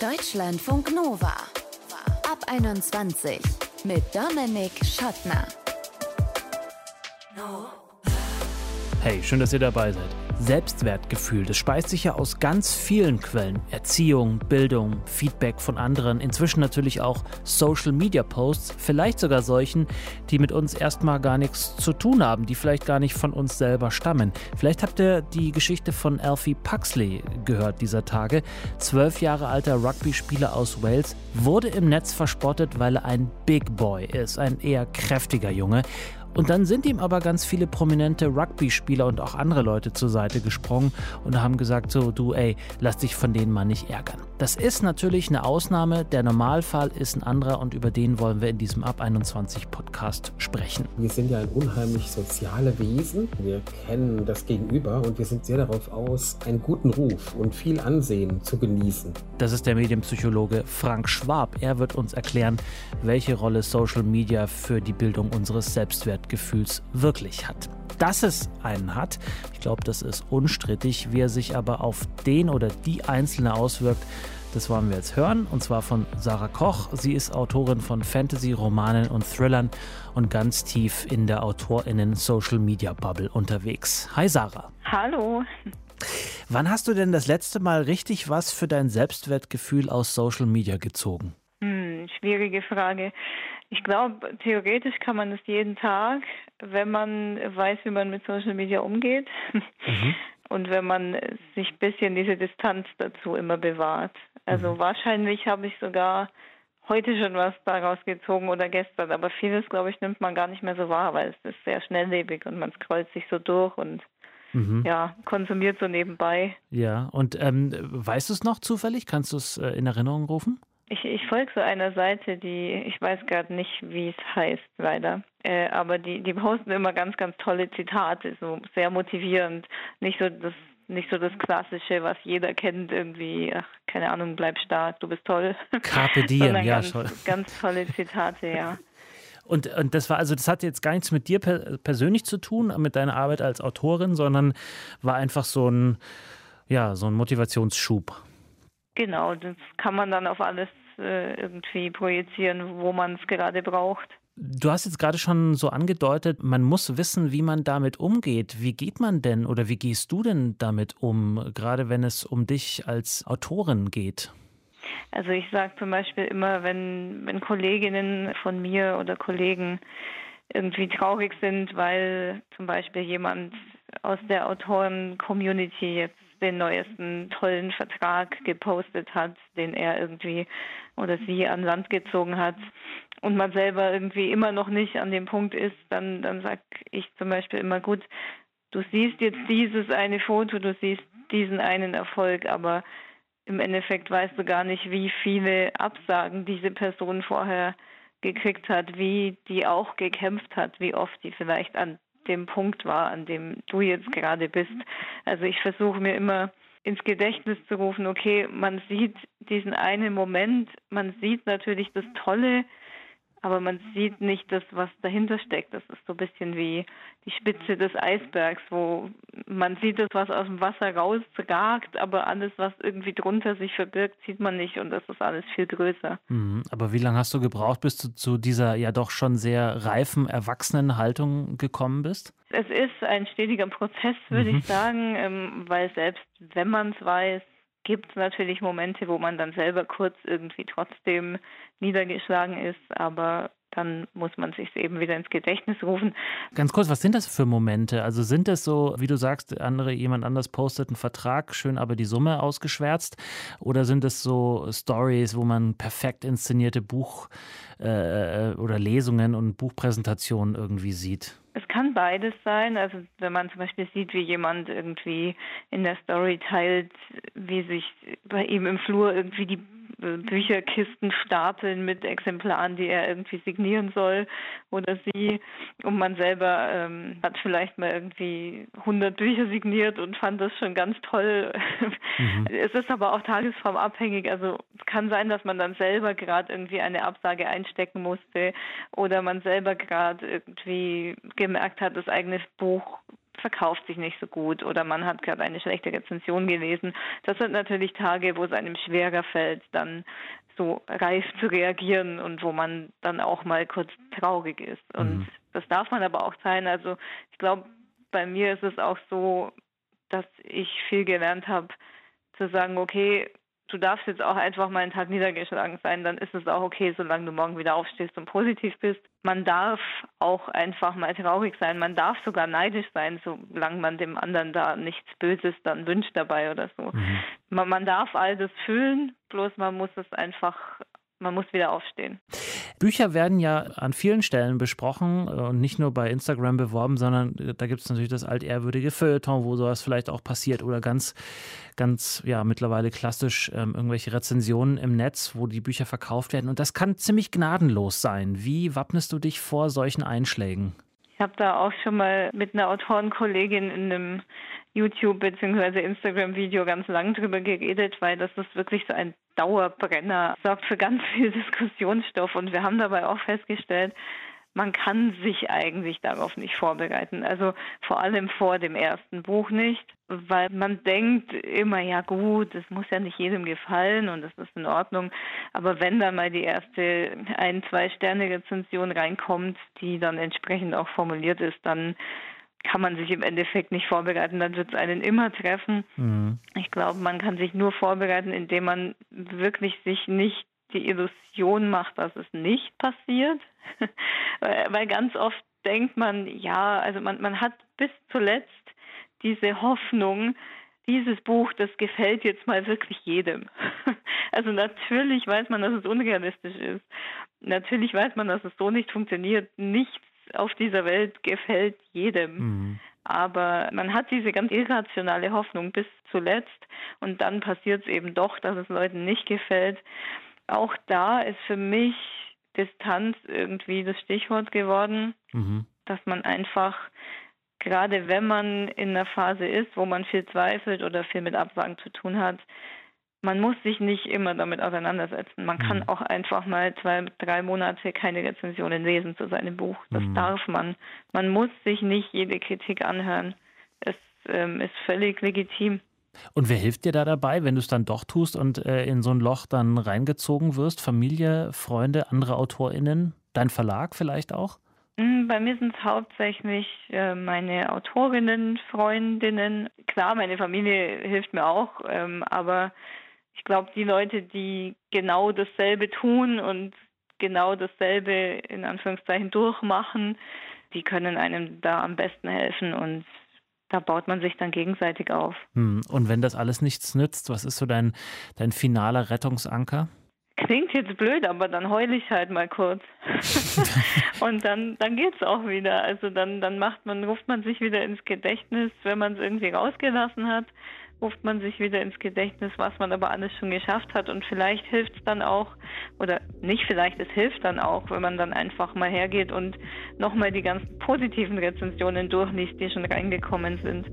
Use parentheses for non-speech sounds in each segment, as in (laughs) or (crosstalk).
Deutschlandfunk Nova. Ab 21 mit Dominik Schottner. Hey, schön, dass ihr dabei seid. Selbstwertgefühl, das speist sich ja aus ganz vielen Quellen. Erziehung, Bildung, Feedback von anderen, inzwischen natürlich auch Social Media Posts, vielleicht sogar solchen, die mit uns erstmal gar nichts zu tun haben, die vielleicht gar nicht von uns selber stammen. Vielleicht habt ihr die Geschichte von Alfie Puxley gehört dieser Tage. Zwölf Jahre alter Rugby-Spieler aus Wales wurde im Netz verspottet, weil er ein Big Boy ist, ein eher kräftiger Junge. Und dann sind ihm aber ganz viele prominente Rugby-Spieler und auch andere Leute zur Seite gesprungen und haben gesagt, so du ey, lass dich von denen mal nicht ärgern. Das ist natürlich eine Ausnahme, der Normalfall ist ein anderer und über den wollen wir in diesem Ab 21 Podcast sprechen. Wir sind ja ein unheimlich soziale Wesen, wir kennen das Gegenüber und wir sind sehr darauf aus, einen guten Ruf und viel Ansehen zu genießen. Das ist der Medienpsychologe Frank Schwab. Er wird uns erklären, welche Rolle Social Media für die Bildung unseres Selbstwertgefühls wirklich hat. Dass es einen hat, ich glaube, das ist unstrittig. Wie er sich aber auf den oder die Einzelne auswirkt, das wollen wir jetzt hören, und zwar von Sarah Koch. Sie ist Autorin von Fantasy, Romanen und Thrillern und ganz tief in der AutorInnen-Social-Media-Bubble unterwegs. Hi Sarah. Hallo. Wann hast du denn das letzte Mal richtig was für dein Selbstwertgefühl aus Social Media gezogen? Hm, schwierige Frage. Ich glaube, theoretisch kann man das jeden Tag, wenn man weiß, wie man mit Social Media umgeht. Mhm. (laughs) Und wenn man sich ein bisschen diese Distanz dazu immer bewahrt. Also mhm. wahrscheinlich habe ich sogar heute schon was daraus gezogen oder gestern, aber vieles, glaube ich, nimmt man gar nicht mehr so wahr, weil es ist sehr schnelllebig und man scrollt sich so durch und mhm. ja, konsumiert so nebenbei. Ja, und ähm, weißt du es noch zufällig? Kannst du es äh, in Erinnerung rufen? Ich, ich folge so einer Seite, die, ich weiß gerade nicht, wie es heißt, leider. Äh, aber die, die posten immer ganz, ganz tolle Zitate, so sehr motivierend. Nicht so das, nicht so das Klassische, was jeder kennt, irgendwie, ach, keine Ahnung, bleib stark, du bist toll. Carpe (laughs) diem, ja, ganz, schon. Ganz tolle Zitate, ja. Und, und das war also, das hat jetzt gar nichts mit dir per persönlich zu tun, mit deiner Arbeit als Autorin, sondern war einfach so ein, ja, so ein Motivationsschub. Genau, das kann man dann auf alles äh, irgendwie projizieren, wo man es gerade braucht. Du hast jetzt gerade schon so angedeutet, man muss wissen, wie man damit umgeht. Wie geht man denn oder wie gehst du denn damit um, gerade wenn es um dich als Autorin geht? Also ich sage zum Beispiel immer, wenn, wenn Kolleginnen von mir oder Kollegen irgendwie traurig sind, weil zum Beispiel jemand aus der Autoren-Community jetzt den neuesten tollen Vertrag gepostet hat, den er irgendwie oder sie an Land gezogen hat. Und man selber irgendwie immer noch nicht an dem Punkt ist, dann, dann sag ich zum Beispiel immer gut, du siehst jetzt dieses eine Foto, du siehst diesen einen Erfolg, aber im Endeffekt weißt du gar nicht, wie viele Absagen diese Person vorher gekriegt hat, wie die auch gekämpft hat, wie oft die vielleicht an dem Punkt war, an dem du jetzt gerade bist. Also ich versuche mir immer ins Gedächtnis zu rufen, okay, man sieht diesen einen Moment, man sieht natürlich das Tolle, aber man sieht nicht das, was dahinter steckt. Das ist so ein bisschen wie die Spitze des Eisbergs, wo man sieht das, was aus dem Wasser rausragt, aber alles, was irgendwie drunter sich verbirgt, sieht man nicht und das ist alles viel größer. Mhm. Aber wie lange hast du gebraucht, bis du zu dieser ja doch schon sehr reifen, erwachsenen Haltung gekommen bist? Es ist ein stetiger Prozess, würde mhm. ich sagen, ähm, weil selbst wenn man es weiß, gibt natürlich Momente, wo man dann selber kurz irgendwie trotzdem niedergeschlagen ist, aber dann muss man sich eben wieder ins Gedächtnis rufen. Ganz kurz, was sind das für Momente? Also sind das so, wie du sagst, andere, jemand anders postet einen Vertrag, schön aber die Summe ausgeschwärzt? Oder sind es so Stories, wo man perfekt inszenierte Buch- äh, oder Lesungen und Buchpräsentationen irgendwie sieht? Es kann beides sein. Also wenn man zum Beispiel sieht, wie jemand irgendwie in der Story teilt, wie sich bei ihm im Flur irgendwie die Bücherkisten stapeln mit Exemplaren, die er irgendwie signieren soll oder sie. Und man selber ähm, hat vielleicht mal irgendwie 100 Bücher signiert und fand das schon ganz toll. Mhm. (laughs) Es ist aber auch tagesformabhängig. Also es kann sein, dass man dann selber gerade irgendwie eine Absage einstecken musste oder man selber gerade irgendwie gemerkt hat, das eigene Buch verkauft sich nicht so gut oder man hat gerade eine schlechte Rezension gelesen. Das sind natürlich Tage, wo es einem schwerer fällt, dann so reif zu reagieren und wo man dann auch mal kurz traurig ist. Und mhm. das darf man aber auch sein. Also ich glaube, bei mir ist es auch so, dass ich viel gelernt habe, zu sagen, okay, du darfst jetzt auch einfach mal einen Tag niedergeschlagen sein, dann ist es auch okay, solange du morgen wieder aufstehst und positiv bist. Man darf auch einfach mal traurig sein, man darf sogar neidisch sein, solange man dem anderen da nichts Böses dann wünscht dabei oder so. Mhm. Man, man darf all das fühlen, bloß man muss es einfach man muss wieder aufstehen. Bücher werden ja an vielen Stellen besprochen äh, und nicht nur bei Instagram beworben, sondern äh, da gibt es natürlich das altehrwürdige Feuilleton, wo sowas vielleicht auch passiert oder ganz, ganz, ja, mittlerweile klassisch ähm, irgendwelche Rezensionen im Netz, wo die Bücher verkauft werden. Und das kann ziemlich gnadenlos sein. Wie wappnest du dich vor solchen Einschlägen? Ich habe da auch schon mal mit einer Autorenkollegin in einem YouTube- bzw. Instagram-Video ganz lang drüber geredet, weil das ist wirklich so ein Dauerbrenner, sorgt für ganz viel (laughs) Diskussionsstoff und wir haben dabei auch festgestellt, man kann sich eigentlich darauf nicht vorbereiten. Also vor allem vor dem ersten Buch nicht, weil man denkt immer, ja gut, es muss ja nicht jedem gefallen und das ist in Ordnung. Aber wenn dann mal die erste ein, zwei Sterne Rezension reinkommt, die dann entsprechend auch formuliert ist, dann kann man sich im Endeffekt nicht vorbereiten, dann wird es einen immer treffen. Mhm. Ich glaube, man kann sich nur vorbereiten, indem man wirklich sich nicht die Illusion macht, dass es nicht passiert. (laughs) Weil ganz oft denkt man, ja, also man, man hat bis zuletzt diese Hoffnung, dieses Buch, das gefällt jetzt mal wirklich jedem. (laughs) Also natürlich weiß man, dass es unrealistisch ist. Natürlich weiß man, dass es so nicht funktioniert. Nichts auf dieser Welt gefällt jedem. Mhm. Aber man hat diese ganz irrationale Hoffnung bis zuletzt und dann passiert es eben doch, dass es Leuten nicht gefällt. Auch da ist für mich Distanz irgendwie das Stichwort geworden, mhm. dass man einfach, gerade wenn man in einer Phase ist, wo man viel zweifelt oder viel mit Absagen zu tun hat, man muss sich nicht immer damit auseinandersetzen. Man kann mhm. auch einfach mal zwei, drei Monate keine Rezensionen lesen zu seinem Buch. Das mhm. darf man. Man muss sich nicht jede Kritik anhören. Es ähm, ist völlig legitim. Und wer hilft dir da dabei, wenn du es dann doch tust und äh, in so ein Loch dann reingezogen wirst? Familie, Freunde, andere AutorInnen? Dein Verlag vielleicht auch? Mm, bei mir sind es hauptsächlich äh, meine Autorinnen, Freundinnen. Klar, meine Familie hilft mir auch, ähm, aber ich glaube, die Leute, die genau dasselbe tun und genau dasselbe in Anführungszeichen durchmachen, die können einem da am besten helfen und da baut man sich dann gegenseitig auf. Hm, und wenn das alles nichts nützt, was ist so dein, dein finaler Rettungsanker? Klingt jetzt blöd, aber dann heule ich halt mal kurz. (laughs) und dann, dann geht's auch wieder. Also dann, dann macht man, ruft man sich wieder ins Gedächtnis, wenn man es irgendwie rausgelassen hat ruft man sich wieder ins Gedächtnis, was man aber alles schon geschafft hat. Und vielleicht hilft es dann auch, oder nicht vielleicht, es hilft dann auch, wenn man dann einfach mal hergeht und nochmal die ganzen positiven Rezensionen durchliest, die schon reingekommen sind.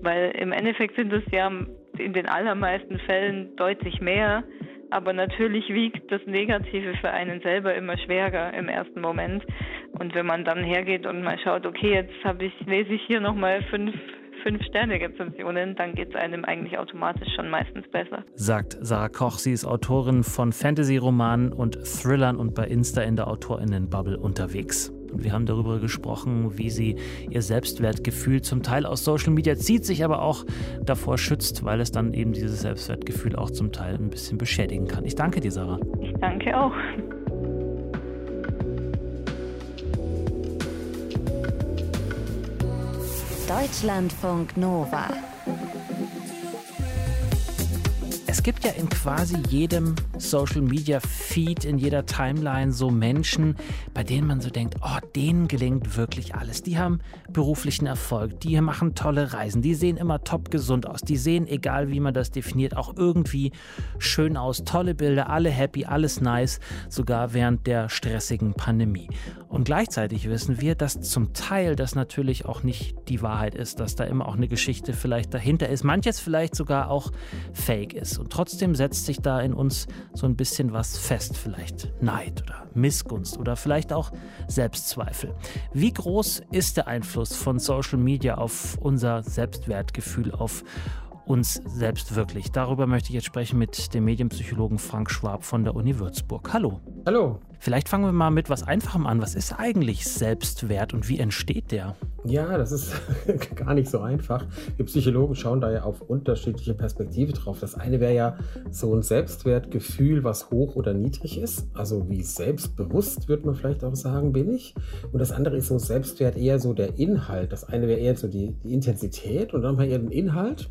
Weil im Endeffekt sind es ja in den allermeisten Fällen deutlich mehr. Aber natürlich wiegt das Negative für einen selber immer schwerer im ersten Moment. Und wenn man dann hergeht und mal schaut, okay, jetzt habe ich, lese ich hier nochmal fünf Fünf-Sterne-Rezensionen, dann geht es einem eigentlich automatisch schon meistens besser. Sagt Sarah Koch. Sie ist Autorin von Fantasy-Romanen und Thrillern und bei Insta in der AutorInnen-Bubble unterwegs. Und wir haben darüber gesprochen, wie sie ihr Selbstwertgefühl zum Teil aus Social Media zieht, sich aber auch davor schützt, weil es dann eben dieses Selbstwertgefühl auch zum Teil ein bisschen beschädigen kann. Ich danke dir, Sarah. Ich danke auch. Deutschlandfunk Nova. Es gibt ja in quasi jedem Social Media Feed, in jeder Timeline so Menschen, bei denen man so denkt, oh, denen gelingt wirklich alles. Die haben beruflichen Erfolg, die machen tolle Reisen, die sehen immer top gesund aus, die sehen, egal wie man das definiert, auch irgendwie schön aus. Tolle Bilder, alle happy, alles nice, sogar während der stressigen Pandemie. Und gleichzeitig wissen wir, dass zum Teil das natürlich auch nicht die Wahrheit ist, dass da immer auch eine Geschichte vielleicht dahinter ist, manches vielleicht sogar auch fake ist. Und trotzdem setzt sich da in uns so ein bisschen was fest, vielleicht Neid oder Missgunst oder vielleicht auch Selbstzweifel. Wie groß ist der Einfluss von Social Media auf unser Selbstwertgefühl, auf uns selbst wirklich. Darüber möchte ich jetzt sprechen mit dem Medienpsychologen Frank Schwab von der Uni Würzburg. Hallo. Hallo. Vielleicht fangen wir mal mit was Einfachem an. Was ist eigentlich Selbstwert und wie entsteht der? Ja, das ist (laughs) gar nicht so einfach. Wir Psychologen schauen da ja auf unterschiedliche Perspektiven drauf. Das eine wäre ja so ein Selbstwertgefühl, was hoch oder niedrig ist. Also wie selbstbewusst, würde man vielleicht auch sagen, bin ich. Und das andere ist so Selbstwert eher so der Inhalt. Das eine wäre eher so die, die Intensität und dann haben wir eher den Inhalt.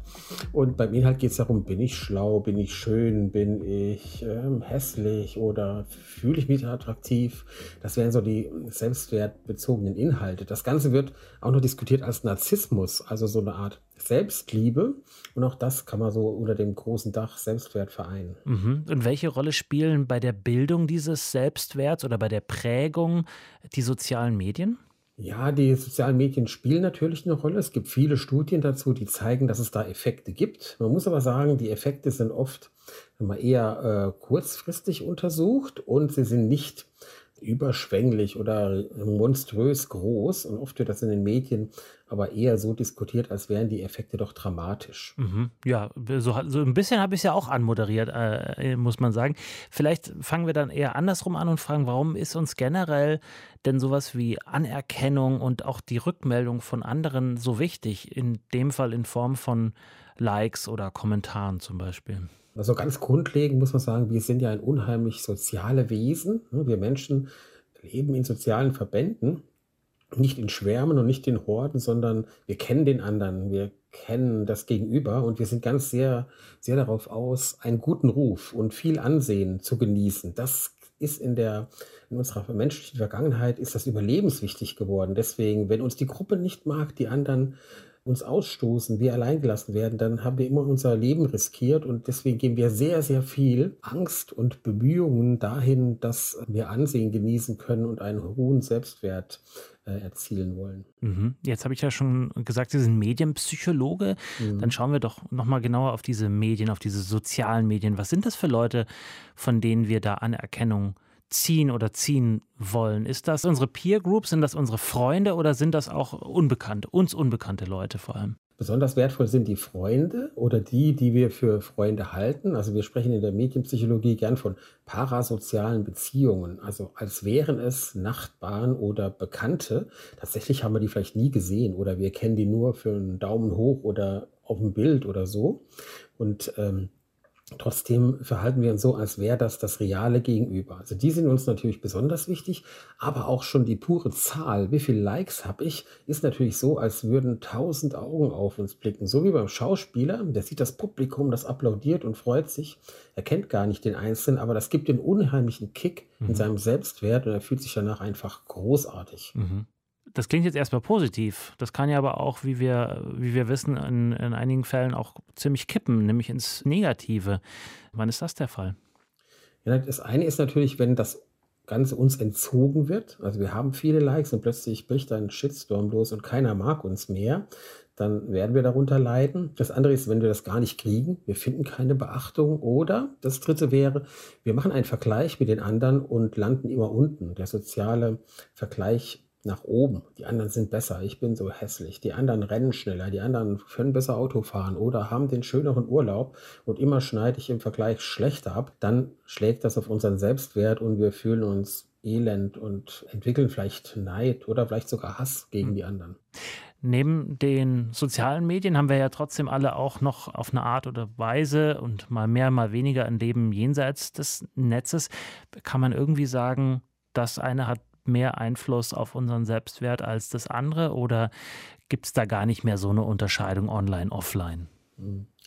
Und beim Inhalt geht es darum, bin ich schlau, bin ich schön, bin ich ähm, hässlich oder fühle ich mich attraktiv. Das wären so die selbstwertbezogenen Inhalte. Das Ganze wird auch noch diskutiert als Narzissmus, also so eine Art Selbstliebe. Und auch das kann man so unter dem großen Dach Selbstwert vereinen. Mhm. Und welche Rolle spielen bei der Bildung dieses Selbstwerts oder bei der Prägung die sozialen Medien? Ja, die sozialen Medien spielen natürlich eine Rolle. Es gibt viele Studien dazu, die zeigen, dass es da Effekte gibt. Man muss aber sagen, die Effekte sind oft eher äh, kurzfristig untersucht und sie sind nicht überschwänglich oder monströs groß. Und oft wird das in den Medien aber eher so diskutiert, als wären die Effekte doch dramatisch. Mhm. Ja, so, so, ein bisschen habe ich es ja auch anmoderiert, äh, muss man sagen. Vielleicht fangen wir dann eher andersrum an und fragen, warum ist uns generell denn sowas wie Anerkennung und auch die Rückmeldung von anderen so wichtig? In dem Fall in Form von Likes oder Kommentaren zum Beispiel. Also ganz grundlegend muss man sagen, wir sind ja ein unheimlich soziale Wesen. Ne? Wir Menschen leben in sozialen Verbänden, nicht in Schwärmen und nicht in Horden, sondern wir kennen den anderen, wir kennen das Gegenüber und wir sind ganz sehr, sehr darauf aus, einen guten Ruf und viel Ansehen zu genießen. Das ist in der, in unserer menschlichen Vergangenheit ist das überlebenswichtig geworden. Deswegen, wenn uns die Gruppe nicht mag, die anderen uns ausstoßen, wir alleingelassen werden, dann haben wir immer unser Leben riskiert und deswegen geben wir sehr, sehr viel Angst und Bemühungen dahin, dass wir Ansehen genießen können und einen hohen Selbstwert äh, erzielen wollen. Mhm. Jetzt habe ich ja schon gesagt, Sie sind Medienpsychologe. Mhm. Dann schauen wir doch nochmal genauer auf diese Medien, auf diese sozialen Medien. Was sind das für Leute, von denen wir da Anerkennung ziehen oder ziehen wollen? Ist das unsere Peer Group? Sind das unsere Freunde oder sind das auch unbekannte, uns unbekannte Leute vor allem? Besonders wertvoll sind die Freunde oder die, die wir für Freunde halten. Also wir sprechen in der Medienpsychologie gern von parasozialen Beziehungen, also als wären es Nachbarn oder Bekannte. Tatsächlich haben wir die vielleicht nie gesehen oder wir kennen die nur für einen Daumen hoch oder auf dem Bild oder so. Und ähm, Trotzdem verhalten wir uns so, als wäre das das reale Gegenüber. Also die sind uns natürlich besonders wichtig, aber auch schon die pure Zahl, wie viele Likes habe ich, ist natürlich so, als würden tausend Augen auf uns blicken. So wie beim Schauspieler, der sieht das Publikum, das applaudiert und freut sich. Er kennt gar nicht den Einzelnen, aber das gibt den unheimlichen Kick mhm. in seinem Selbstwert und er fühlt sich danach einfach großartig. Mhm. Das klingt jetzt erstmal positiv. Das kann ja aber auch, wie wir, wie wir wissen, in, in einigen Fällen auch ziemlich kippen, nämlich ins Negative. Wann ist das der Fall? Ja, das eine ist natürlich, wenn das Ganze uns entzogen wird. Also wir haben viele Likes und plötzlich bricht ein Shitstorm los und keiner mag uns mehr. Dann werden wir darunter leiden. Das andere ist, wenn wir das gar nicht kriegen, wir finden keine Beachtung. Oder das dritte wäre, wir machen einen Vergleich mit den anderen und landen immer unten. Der soziale Vergleich nach oben. Die anderen sind besser, ich bin so hässlich. Die anderen rennen schneller, die anderen können besser Auto fahren oder haben den schöneren Urlaub und immer schneide ich im Vergleich schlechter ab. Dann schlägt das auf unseren Selbstwert und wir fühlen uns elend und entwickeln vielleicht Neid oder vielleicht sogar Hass gegen hm. die anderen. Neben den sozialen Medien haben wir ja trotzdem alle auch noch auf eine Art oder Weise und mal mehr, mal weniger ein Leben jenseits des Netzes. Kann man irgendwie sagen, das eine hat mehr Einfluss auf unseren Selbstwert als das andere oder gibt es da gar nicht mehr so eine Unterscheidung online, offline?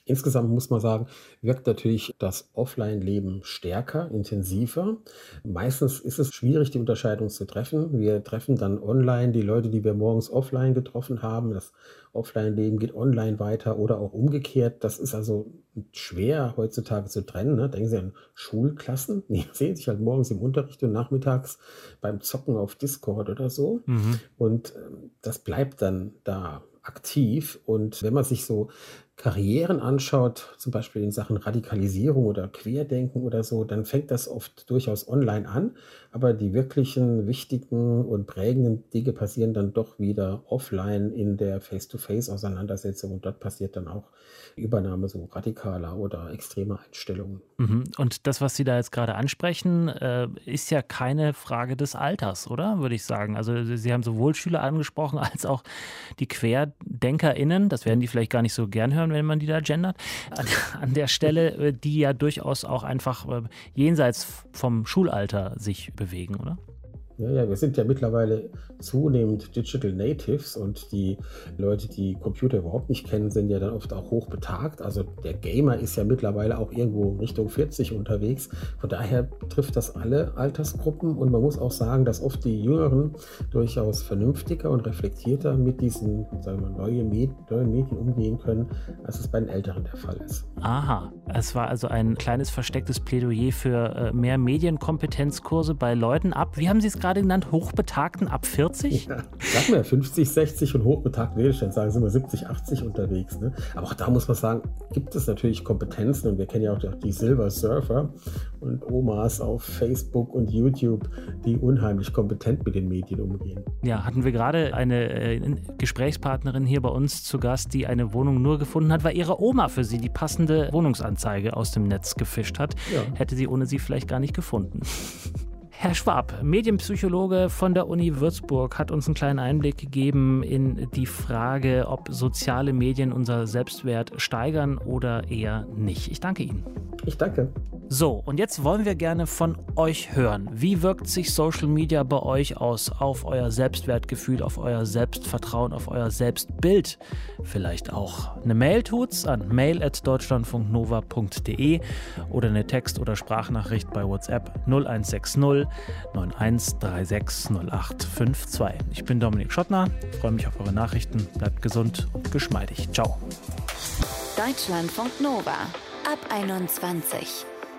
Insgesamt muss man sagen, wirkt natürlich das Offline-Leben stärker, intensiver. Meistens ist es schwierig, die Unterscheidung zu treffen. Wir treffen dann online die Leute, die wir morgens offline getroffen haben. Das Offline-Leben geht online weiter oder auch umgekehrt. Das ist also schwer heutzutage zu trennen. Ne? Denken Sie an Schulklassen, (laughs) die sehen sich halt morgens im Unterricht und nachmittags beim Zocken auf Discord oder so. Mhm. Und ähm, das bleibt dann da aktiv. Und wenn man sich so Karrieren anschaut, zum Beispiel in Sachen Radikalisierung oder Querdenken oder so, dann fängt das oft durchaus online an, aber die wirklichen wichtigen und prägenden Dinge passieren dann doch wieder offline in der Face-to-Face-Auseinandersetzung und dort passiert dann auch Übernahme so radikaler oder extremer Einstellungen. Mhm. Und das, was Sie da jetzt gerade ansprechen, äh, ist ja keine Frage des Alters, oder? Würde ich sagen. Also Sie haben sowohl Schüler angesprochen (laughs) als auch die QuerdenkerInnen. Das werden die vielleicht gar nicht so gern hören, wenn man die da gendert. An, an der Stelle, äh, die ja durchaus auch einfach äh, jenseits vom Schulalter sich bewegen, oder? Ja, ja, wir sind ja mittlerweile zunehmend Digital Natives und die Leute, die Computer überhaupt nicht kennen, sind ja dann oft auch hoch betagt. Also der Gamer ist ja mittlerweile auch irgendwo Richtung 40 unterwegs. Von daher trifft das alle Altersgruppen und man muss auch sagen, dass oft die Jüngeren durchaus vernünftiger und reflektierter mit diesen sagen wir, neuen, Medien, umgehen können, als es bei den Älteren der Fall ist. Aha, es war also ein kleines verstecktes Plädoyer für äh, mehr Medienkompetenzkurse bei Leuten ab. Wie haben Sie es gerade genannt? Hochbetagten ab 40? Ja, sag mal, 50, 60 und hochbetagt Widerstand sagen, sind wir 70, 80 unterwegs. Ne? Aber auch da muss man sagen, gibt es natürlich Kompetenzen und wir kennen ja auch die Silver Surfer und Omas auf Facebook und YouTube, die unheimlich kompetent mit den Medien umgehen. Ja, hatten wir gerade eine äh, Gesprächspartnerin hier bei uns zu Gast, die eine Wohnung nur gefunden hat, weil ihre Oma für sie die passende Wohnungsanzeige aus dem Netz gefischt hat. Ja. Hätte sie ohne sie vielleicht gar nicht gefunden. Herr Schwab, Medienpsychologe von der Uni Würzburg, hat uns einen kleinen Einblick gegeben in die Frage, ob soziale Medien unser Selbstwert steigern oder eher nicht. Ich danke Ihnen. Ich danke. So, und jetzt wollen wir gerne von euch hören. Wie wirkt sich Social Media bei euch aus auf euer Selbstwertgefühl, auf euer Selbstvertrauen, auf euer Selbstbild? Vielleicht auch eine Mail tut's an mail@deutschlandfunknova.de oder eine Text- oder Sprachnachricht bei WhatsApp 0160 91360852. Ich bin Dominik Schottner, freue mich auf eure Nachrichten, bleibt gesund und geschmeidig. Ciao. Deutschlandfunk Nova ab 21.